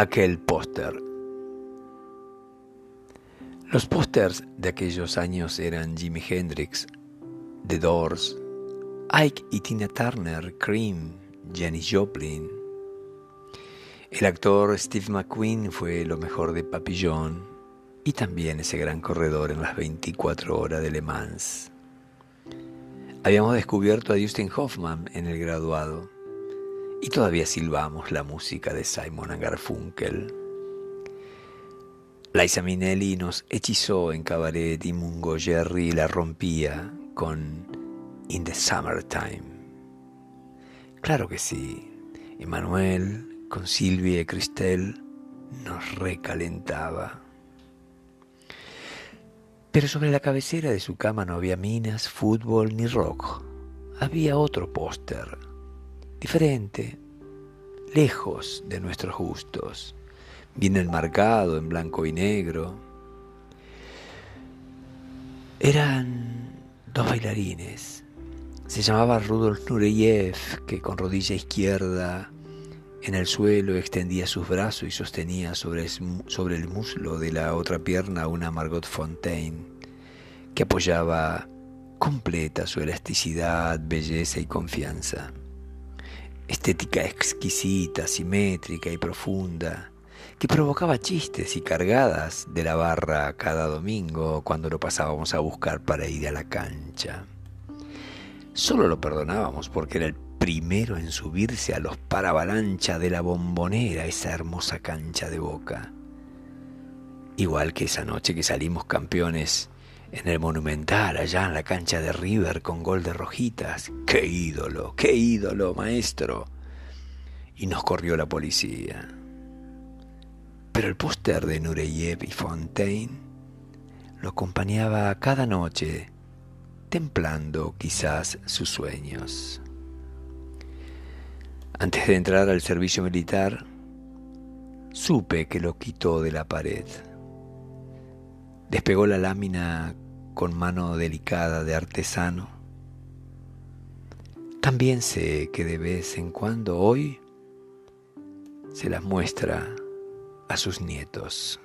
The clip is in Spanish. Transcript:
aquel póster. Los pósters de aquellos años eran Jimi Hendrix, The Doors, Ike y Tina Turner, Cream, Janis Joplin. El actor Steve McQueen fue lo mejor de Papillon y también ese gran corredor en las 24 horas de Le Mans. Habíamos descubierto a Justin Hoffman en el graduado y todavía silbamos la música de Simon Garfunkel. Liza Minnelli nos hechizó en cabaret y Mungo Jerry la rompía con In the Summertime. Claro que sí, Emanuel con Silvia y Cristel nos recalentaba. Pero sobre la cabecera de su cama no había minas, fútbol ni rock. Había otro póster diferente, lejos de nuestros gustos, bien enmarcado en blanco y negro. Eran dos bailarines. Se llamaba Rudolf Nureyev, que con rodilla izquierda en el suelo extendía sus brazos y sostenía sobre, sobre el muslo de la otra pierna una Margot Fontaine, que apoyaba completa su elasticidad, belleza y confianza estética exquisita, simétrica y profunda, que provocaba chistes y cargadas de la barra cada domingo cuando lo pasábamos a buscar para ir a la cancha. Solo lo perdonábamos porque era el primero en subirse a los paravalancha de la bombonera, esa hermosa cancha de boca. Igual que esa noche que salimos campeones en el Monumental, allá en la cancha de River con gol de rojitas. ¡Qué ídolo! ¡Qué ídolo, maestro! Y nos corrió la policía. Pero el póster de Nureyev y Fontaine lo acompañaba cada noche, templando quizás sus sueños. Antes de entrar al servicio militar, supe que lo quitó de la pared. Despegó la lámina con mano delicada de artesano. También sé que de vez en cuando hoy se las muestra a sus nietos.